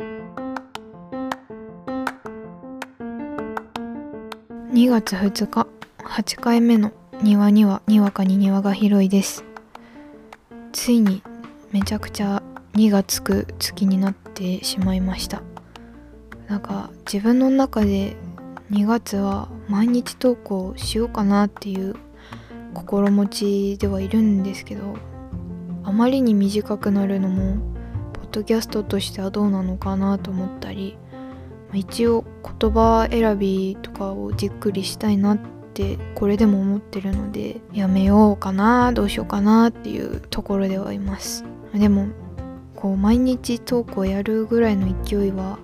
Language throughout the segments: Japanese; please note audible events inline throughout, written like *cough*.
2月2日8回目の庭にはにわかに庭が広いです。ついにめちゃくちゃ2がつく月になってしまいました。なんか自分の中で2月は毎日投稿しようかなっていう心持ちではいるんですけどあまりに短くなるのもッドキャストとしてはどうなのかなと思ったり一応言葉選びとかをじっくりしたいなってこれでも思ってるのでやめようかなどうしようかなっていうところではいます。でもこう毎日投稿やるぐらいの勢いは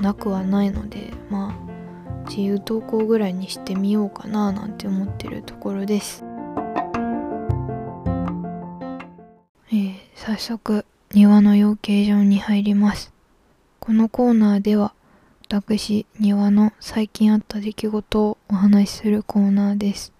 なくはないのでまあ自由投稿ぐらいにしてみようかななんて思ってるところです。えー、早速庭の養鶏場に入ります。このコーナーでは私庭の最近あった出来事をお話しするコーナーです。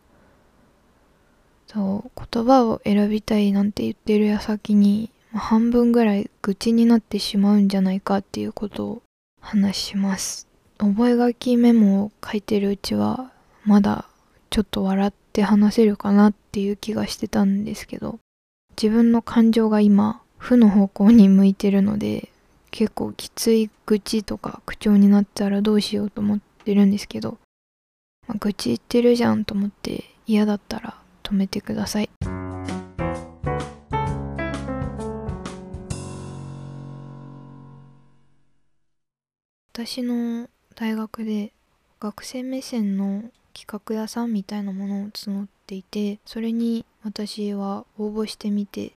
そう言葉を選びたいなんて言ってる矢先に半分ぐらい愚痴になってしまうんじゃないかっていうことを話します。覚書メモを書いてるうちはまだちょっと笑って話せるかなっていう気がしてたんですけど自分の感情が今負の方向に向いてるので結構きつい愚痴とか口調になったらどうしようと思ってるんですけど、まあ、愚痴言ってるじゃんと思って嫌だったら止めてください。私の大学で学生目線の企画屋さんみたいなものを募っていてそれに私は応募してみて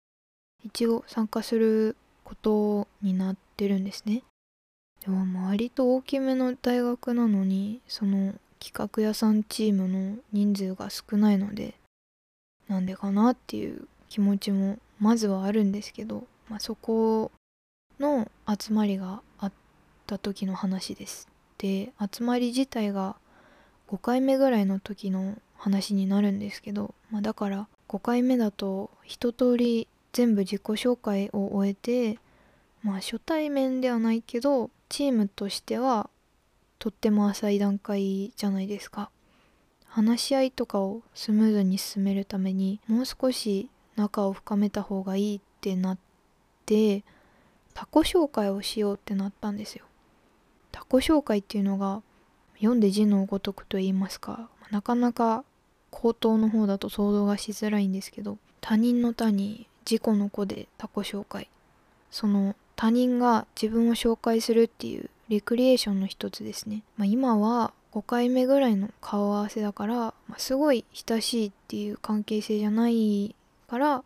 一応参加することになってるんですね。でも割と大きめの大学なのにその企画屋さんチームの人数が少ないのでなんでかなっていう気持ちもまずはあるんですけど、まあ、そこの集まりがあった時の話です。で集まり自体が5回目ぐらいの時の話になるんですけど、まあ、だから5回目だと一通り全部自己紹介を終えてまあ初対面ではないけどチームとしてはとっても浅い段階じゃないですか。話し合いとかをスムーズに進めるためにもう少し仲を深めた方がいいってなって他己紹介をしようってなったんですよ。他己紹介っていうのが読んで字のごとくと言いますかなかなか口頭の方だと想像がしづらいんですけど他人の他に自己の子で他己紹介。その他人が自分を紹介するっていうレクリエーションの一つですね、まあ、今は5回目ぐらいの顔合わせだから、まあ、すごい親しいっていう関係性じゃないから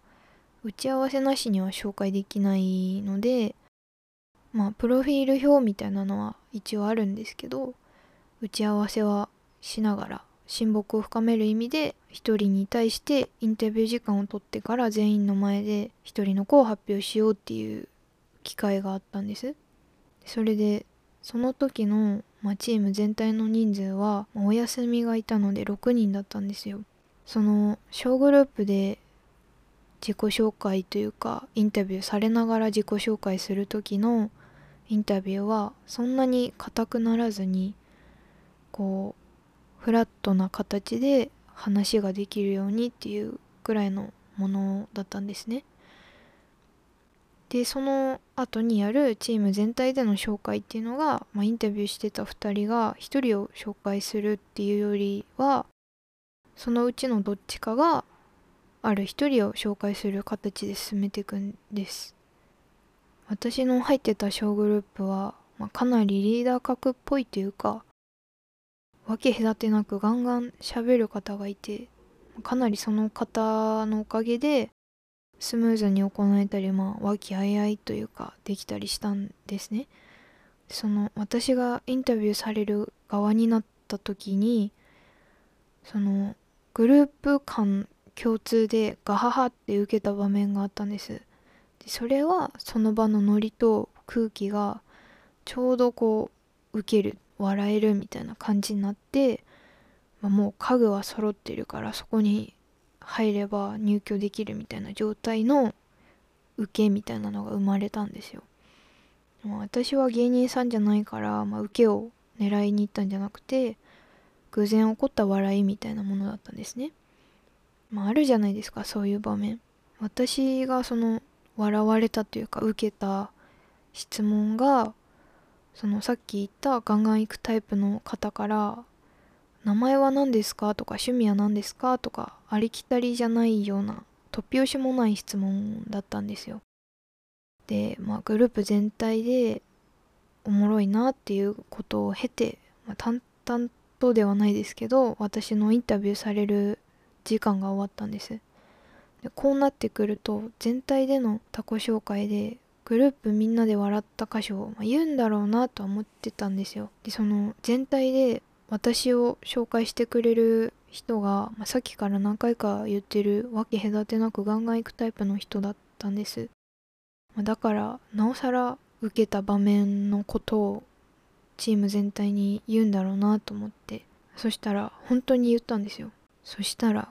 打ち合わせなしには紹介できないのでまあプロフィール表みたいなのは一応あるんですけど打ち合わせはしながら親睦を深める意味で1人に対してインタビュー時間を取ってから全員の前で1人の子を発表しようっていう機会があったんです。それでその時の、まあ、チーム全体の人数は、まあ、お休みがいたので6人だったんですよ。その小グループで自己紹介というかインタビューされながら自己紹介する時のインタビューはそんなに硬くならずにこうフラットな形で話ができるようにっていうくらいのものだったんですね。でその後にやるチーム全体での紹介っていうのが、まあ、インタビューしてた2人が1人を紹介するっていうよりはそのうちのどっちかがある1人を紹介する形で進めていくんです。私の入ってた小グループは、まあ、かなりリーダー格っぽいというか分け隔てなくガンガン喋る方がいてかなりその方のおかげでスムーズに行えたりまあ和気あいあいというかできたりしたんですね。その私がインタビューされる側になった時にそのグループ間共通でガハハって受けた場面があったんです。でそれはその場のノリと空気がちょうどこう受ける笑えるみたいな感じになって、まあ、もう家具は揃ってるからそこに入れば入居できるみたいな状態の受けみたいなのが生まれたんですよ。まあ、私は芸人さんじゃないから、まあ、受けを狙いに行ったんじゃなくて偶然起こった笑いみたいなものだったんですね。まあ、あるじゃないですかそういう場面。私がその笑われたというか受けた質問がそのさっき言ったガンガン行くタイプの方から「名前は何ですか?」とか「趣味は何ですか?」とかありきたりじゃないような突拍子もない質問だったんですよ。で、まあ、グループ全体でおもろいなっていうことを経て、まあ、淡々とではないですけど私のインタビューされる時間が終わったんですでこうなってくると全体での他己紹介でグループみんなで笑った箇所を、まあ、言うんだろうなとは思ってたんですよ。でその全体で私を紹介してくれる人が、まあ、さっきから何回か言ってるわけ隔てなくガンガン行くタイプの人だったんです、まあ、だからなおさら受けた場面のことをチーム全体に言うんだろうなと思って。そしたら本当に言ったんですよ。そしたら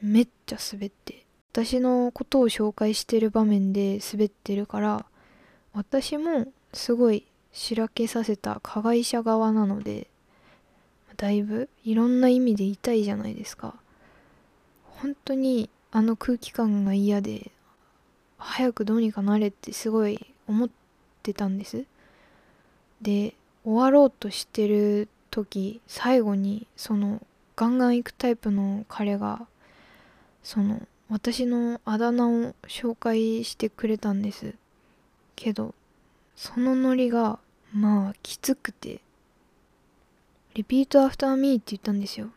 めっちゃ滑って私のことを紹介してる場面で滑ってるから私もすごいしらけさせた加害者側なのでだいぶいろんな意味で痛いじゃないですか。本当にあの空気感が嫌で早くどうにかなれってすごい思ってたんです。で終わろうとしてる時最後にそのガンガン行くタイプの彼がその私のあだ名を紹介してくれたんです。けどそのノリがまあきつくて。repeat after me って言ったんですよ。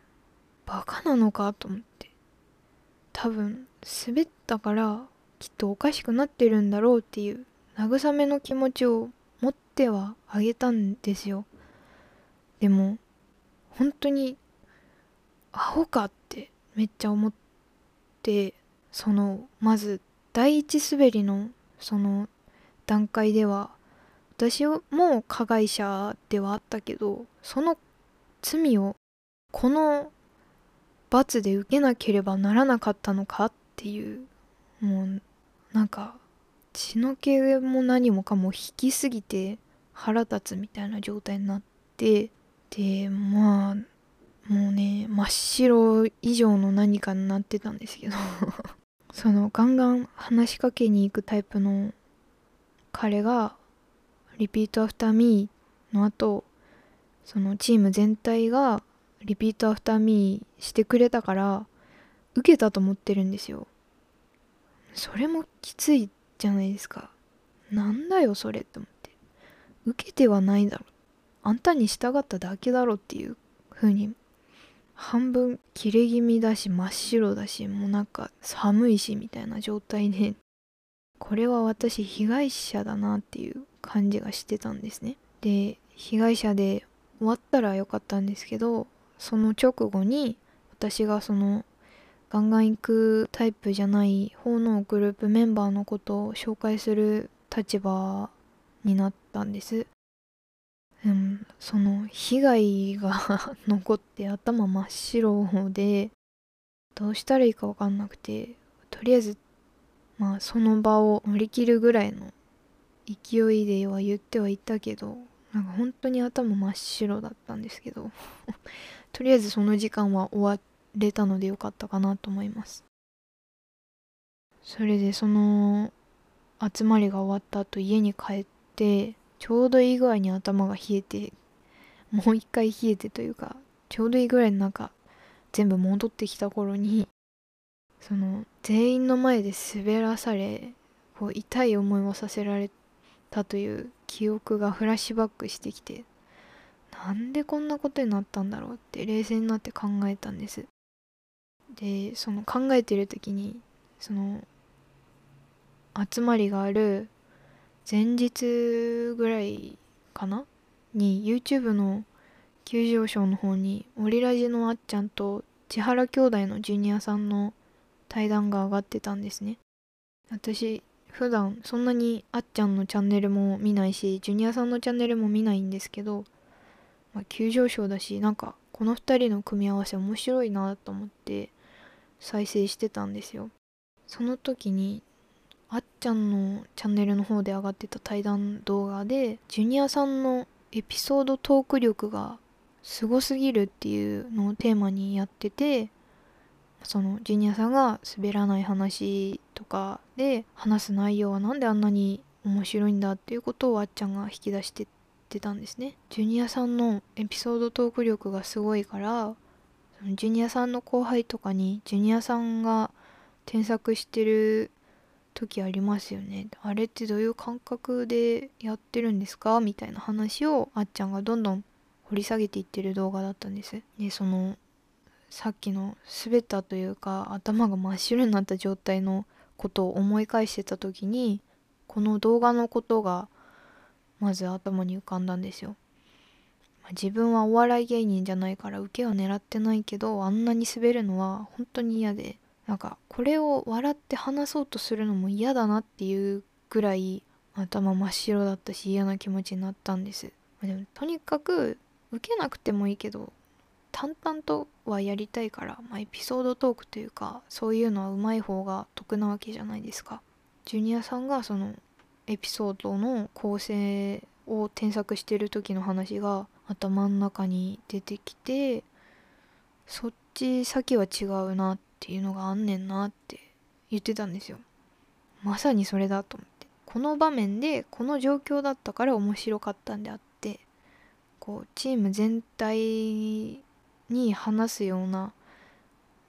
バカなのかと思って。多分滑ったからきっとおかしくなってるんだろうっていう慰めの気持ちを持ってはあげたんですよ。でも本当にアホかってめっちゃ思って。そのまず第一滑りのその段階では私も加害者ではあったけどその罪をこの罰で受けなければならなかったのかっていうもうなんか血の気も何もかも引きすぎて腹立つみたいな状態になってでまあもうね真っ白以上の何かになってたんですけど。そのガンガン話しかけに行くタイプの彼が「repeat after me」の後そのチーム全体が repeat after me してくれたから受けたと思ってるんですよ。それもきついじゃないですか。なんだよそれって思って。受けてはないだろ。あんたに従っただけだろっていう風に半分切れ気味だし真っ白だしもうなんか寒いしみたいな状態でこれは私被害者だなっていう感じがしてたんですねで被害者で終わったらよかったんですけどその直後に私がそのガンガン行くタイプじゃない方のグループメンバーのことを紹介する立場になったんです。うん、その被害が *laughs* 残って頭真っ白でどうしたらいいか分かんなくてとりあえずまあその場を乗り切るぐらいの勢いでは言ってはいたけどなんか本当に頭真っ白だったんですけど *laughs* とりあえずその時間は終われたのでよかったかなと思います。それでその集まりが終わった後家に帰ってちょうどいい具合に頭が冷えてもう一回冷えてというかちょうどいいぐらいの中全部戻ってきた頃にその全員の前で滑らされこう痛い思いをさせられたという記憶がフラッシュバックしてきてなんでこんなことになったんだろうって冷静になって考えたんです。でその考えてる時にその集まりがある前日ぐらいかな？に YouTube の急上昇の方にオリラジのあっちゃんと千原兄弟のジュニアさんの対談が上がってたんですね。私普段そんなにあっちゃんのチャンネルも見ないしジュニアさんのチャンネルも見ないんですけど、まあ、急上昇だしなんかこの2人の組み合わせ面白いなと思って再生してたんですよ。その時にあっちゃんのチャンネルの方で上がってた対談動画でジュニアさんのエピソードトーク力がすごすぎるっていうのをテーマにやっててそのジュニアさんが滑らない話とかで話す内容は何であんなに面白いんだっていうことをあっちゃんが引き出してってたんですね。ジュニアさんのエピソードトーク力がすごいからジュニアさんの後輩とかにジュニアさんが添削してる時ありますよね。あれってどういう感覚でやってるんですか？みたいな話をあっちゃんがどんどん掘り下げていってる動画だったんです。でそのさっきの滑ったというか頭が真っ白になった状態のことを思い返してた時にこの動画のことがまず頭に浮かんだんですよ。自分はお笑い芸人じゃないから受けは狙ってないけどあんなに滑るのは本当に嫌で。なんかこれを笑って話そうとするのも嫌だなっていうぐらい頭真っ白だったし嫌な気持ちになったんです。でもとにかく受けなくてもいいけど淡々とはやりたいから、まあ、エピソードトークというかそういうのはうまい方が得なわけじゃないですか。ジュニアさんがそのエピソードの構成を添削してる時の話が頭の中に出てきてそっち先は違うなっっていうのがあんねんなって言ってたんですよ。まさにそれだと思ってこの場面でこの状況だったから面白かったんであってこうチーム全体に話すような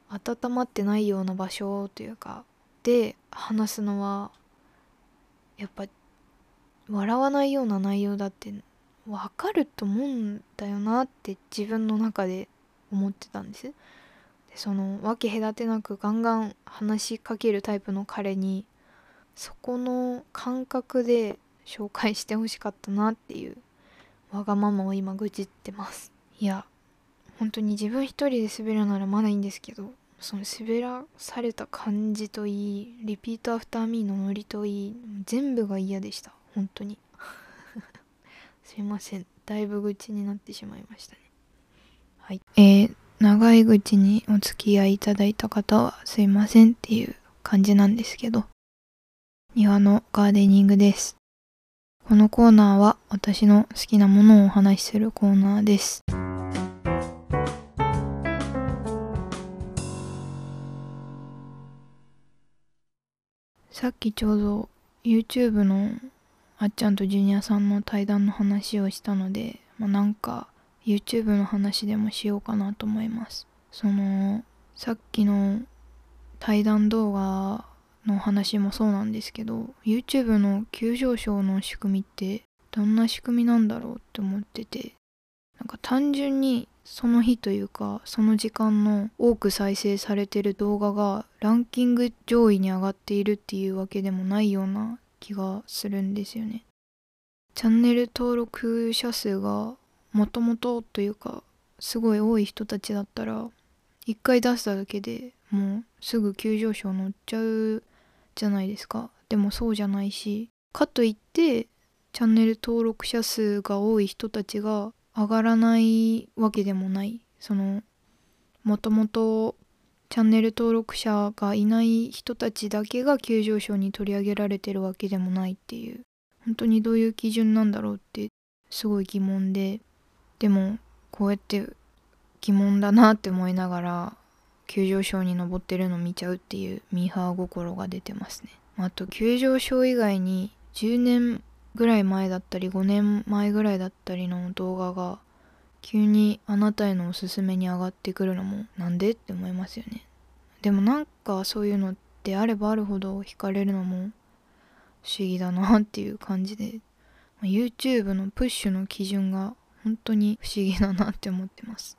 温まってないような場所というかで話すのはやっぱ笑わないような内容だって分かると思うんだよなって自分の中で思ってたんですその分け隔てなくガンガン話しかけるタイプの彼にそこの感覚で紹介してほしかったなっていうわがままを今愚痴ってます。いや本当に自分一人で滑るならまだいいんですけどその滑らされた感じといい repeat after me のノリといい全部が嫌でした。本当に。*laughs* すいません。だいぶ愚痴になってしまいましたね。はい。えー、長い愚痴にお付き合いいただいた方はすいませんっていう感じなんですけど庭のガーデニングですこのコーナーは私の好きなものをお話しするコーナーです。さっきちょうど YouTube のあっちゃんとジュニアさんの対談の話をしたので、まあ、なんか YouTube の話でもしようかなと思いますそのさっきの対談動画の話もそうなんですけど YouTube の急上昇の仕組みってどんな仕組みなんだろうって思っててなんか単純にその日というかその時間の多く再生されてる動画がランキング上位に上がっているっていうわけでもないような気がするんですよね。チャンネル登録者数がもともとというかすごい多い人たちだったら一回出しただけでもうすぐ急上昇乗っちゃうじゃないですか。でもそうじゃないしかといってチャンネル登録者数が多い人たちが上がらないわけでもないそのもともとチャンネル登録者がいない人たちだけが急上昇に取り上げられてるわけでもないっていう本当にどういう基準なんだろうってすごい疑問ででもこうやって疑問だなって思いながら急上昇に登ってるの見ちゃうっていうミーハー心が出てますね。あと急上昇以外に10年ぐらい前だったり5年前ぐらいだったりの動画が急にあなたへのおすすめに上がってくるのもなんでって思いますよね。でもなんかそういうのってあればあるほど惹かれるのも不思議だなっていう感じで。YouTube のプッシュの基準が本当に不思議だなって思ってます。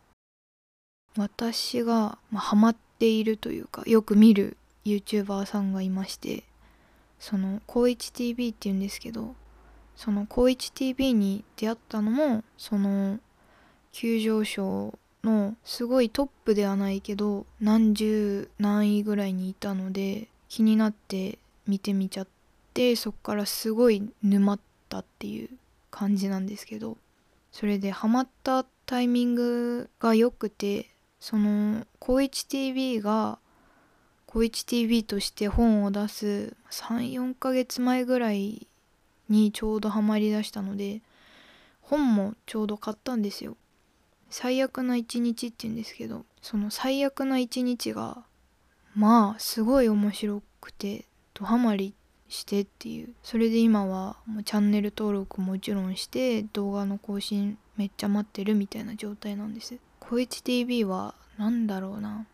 私が、ま、ハマっているというかよく見る YouTuber さんがいましてその「高一 TV」っていうんですけどその高一 TV に出会ったのもその急上昇のすごいトップではないけど何十何位ぐらいにいたので気になって見てみちゃってそっからすごい沼ったっていう感じなんですけどそれでハマったタイミングが良くてその高一 TV が小一 TV として本を出す34ヶ月前ぐらいにちょうどハマりだしたので本もちょうど買ったんですよ。最悪な一日って言うんですけどその最悪な一日がまあすごい面白くてドハマりしてっていう。それで今はもうチャンネル登録もちろんして動画の更新めっちゃ待ってるみたいな状態なんです。小一 TV は何だろうな。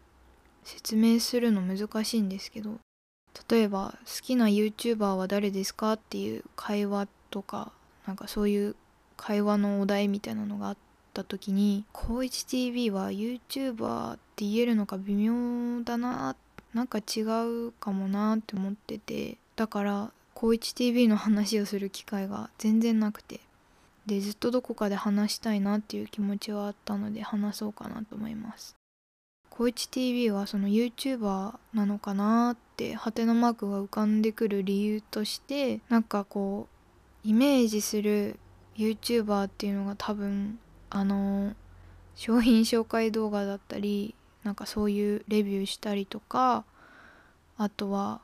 説明するの難しいんですけど。例えば好きな YouTuber は誰ですかっていう会話とかなんかそういう会話のお題みたいなのがあった時に「高一 TV は YouTuber って言えるのか微妙だな。なんか違うかもなって思ってて。だから高一 TV の話をする機会が全然なくてでずっとどこかで話したいなっていう気持ちはあったので話そうかなと思います。高一 TV はその YouTuber なのかなってハテナマークが浮かんでくる理由としてなんかこうイメージする YouTuber っていうのが多分あの商品紹介動画だったりなんかそういうレビューしたりとかあとは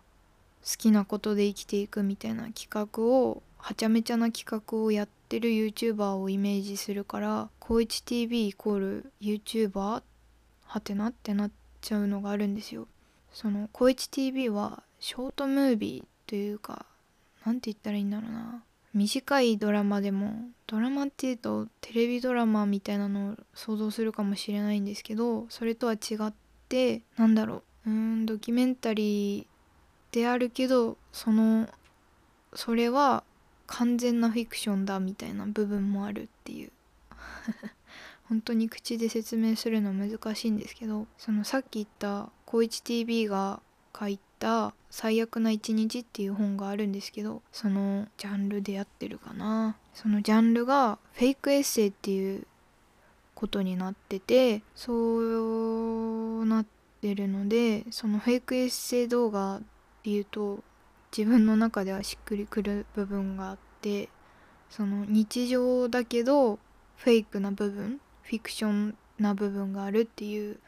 好きなことで生きていくみたいな企画をはちゃめちゃな企画をやってる YouTuber をイメージするから「高一 TV イコール YouTuber?」はてなってなっちゃうのがあるんですよ。その高一 TV はショートムービーというか何て言ったらいいんだろうな短いドラマでもドラマっていうとテレビドラマみたいなのを想像するかもしれないんですけどそれとは違ってなんだろううんドキュメンタリーであるけどそのそれは完全なフィクションだみたいな部分もあるっていう。*laughs* 本当に口で説明するの難しいんですけどそのさっき言った「高一 TV」が書いた「最悪な一日」っていう本があるんですけどそのジャンルでやってるかな。そのジャンルがフェイクエッセイっていうことになっててそうなってるのでそのフェイクエッセイ動画っていうと自分の中ではしっくりくる部分があってその日常だけどフェイクな部分フィクションな部分があるっていう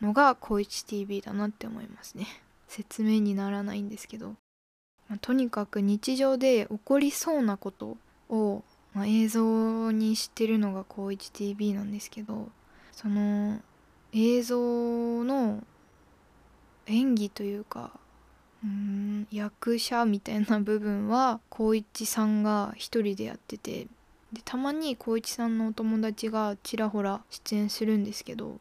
のが高一 TV だなって思いますね。説明にならないんですけど、まあ、とにかく日常で起こりそうなことを、まあ、映像にしてるのが高一 TV なんですけどその映像の演技というかうん役者みたいな部分は光一さんが一人でやっててでたまに光一さんのお友達がちらほら出演するんですけど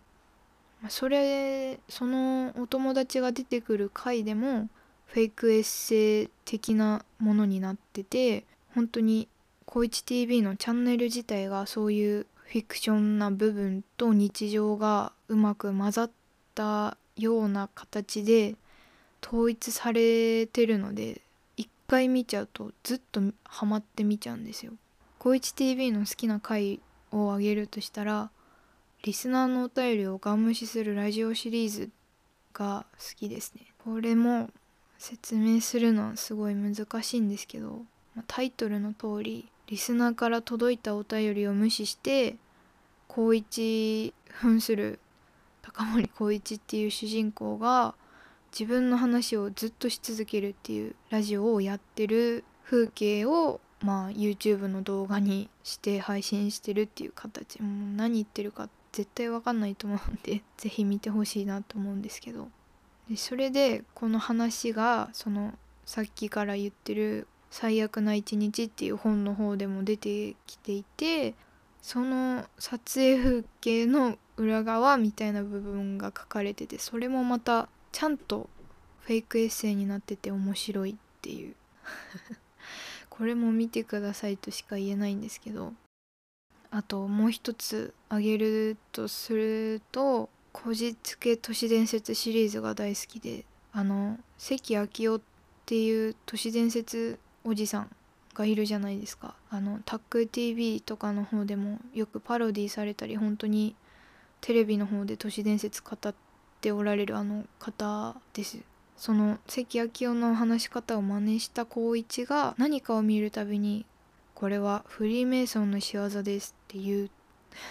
それそのお友達が出てくる回でもフェイクエッセイ的なものになってて本当に光一 TV のチャンネル自体がそういうフィクションな部分と日常がうまく混ざったような形で統一されてるので一回見ちゃうとずっとハマって見ちゃうんですよ。高一 TV の好きな回をあげるとしたらリスナーのお便りをガン無視するラジオシリーズが好きですね。これも説明するのはすごい難しいんですけどタイトルの通りリスナーから届いたお便りを無視して高一扮する高森光一っていう主人公が自分の話をずっとし続けるっていうラジオをやってる風景をまあ YouTube の動画にして配信してるっていう形もう何言ってるか絶対わかんないと思うんで *laughs* 是非見てほしいなと思うんですけど。でそれでこの話がそのさっきから言ってる「最悪な一日」っていう本の方でも出てきていてその撮影風景の裏側みたいな部分が書かれててそれもまたちゃんとフェイクエッセイになってて面白いっていう。*laughs* これも見てくださいとしか言えないんですけど。あともう一つあげるとすると「こじつけ都市伝説」シリーズが大好きで。あの関明夫っていう都市伝説おじさんがいるじゃないですか。あのタック TV とかの方でもよくパロディされたり本当にテレビの方で都市伝説語っておられるあの方です。その関明夫の話し方を真似した光一が何かを見るたびに「これはフリーメイソンの仕業です」っていう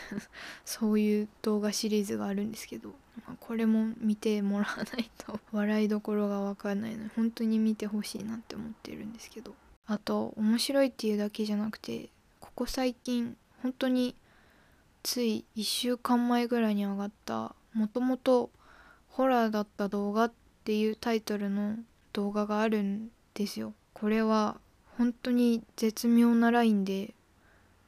*laughs* そういう動画シリーズがあるんですけどまあ、これも見てもらわないと笑いどころが分かんないので本当に見てほしいなって思ってるんですけど。あと面白いっていうだけじゃなくてここ最近本当につい1週間前ぐらいに上がったもともとホラーだった動画っていうタイトルの動画があるんですよこれは本当に絶妙なラインで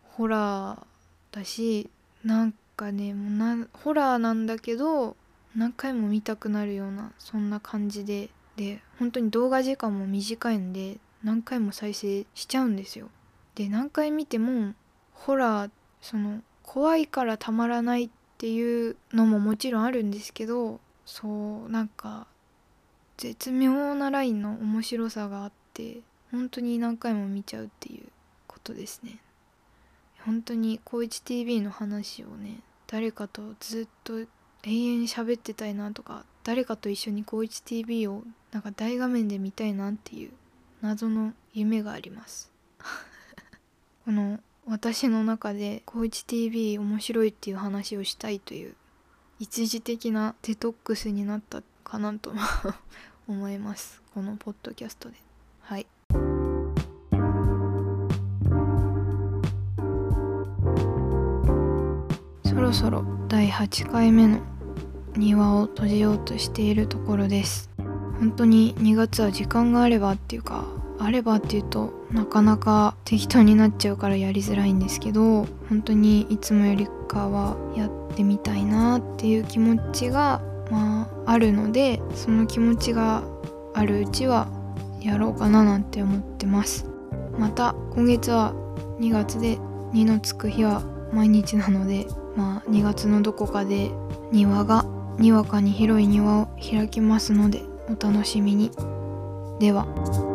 ホラーだしなんかねもうなホラーなんだけど何回も見たくなるようなそんな感じでで本当に動画時間も短いんで何回も再生しちゃうんですよ。で何回見てもホラーその怖いからたまらないっていうのももちろんあるんですけどそうなんか絶妙なラインの面白さがあって本当に何回も見ちゃうっていうことですね。本当に高一 TV の話をね誰かとずっと永遠に喋ってたいなとか誰かと一緒に高一 TV をなんか大画面で見たいなっていう謎の夢があります *laughs* この私の中で高一 TV 面白いっていう話をしたいという一時的なデトックスになったかなと *laughs* 思います。このポッドキャストで。はい。そろそろ第8回目の庭を閉じようとしているところです。本当に2月は時間があればっていうかあればっていうとなかなか適当になっちゃうからやりづらいんですけど本当にいつもよりかはやってみたいなっていう気持ちがまああるのでその気持ちがあるうちはやろうかななんて思ってます。また今月は2月で2のつく日は毎日なのでまあ2月のどこかで庭がにわかに広い庭を開きますのでお楽しみに。では。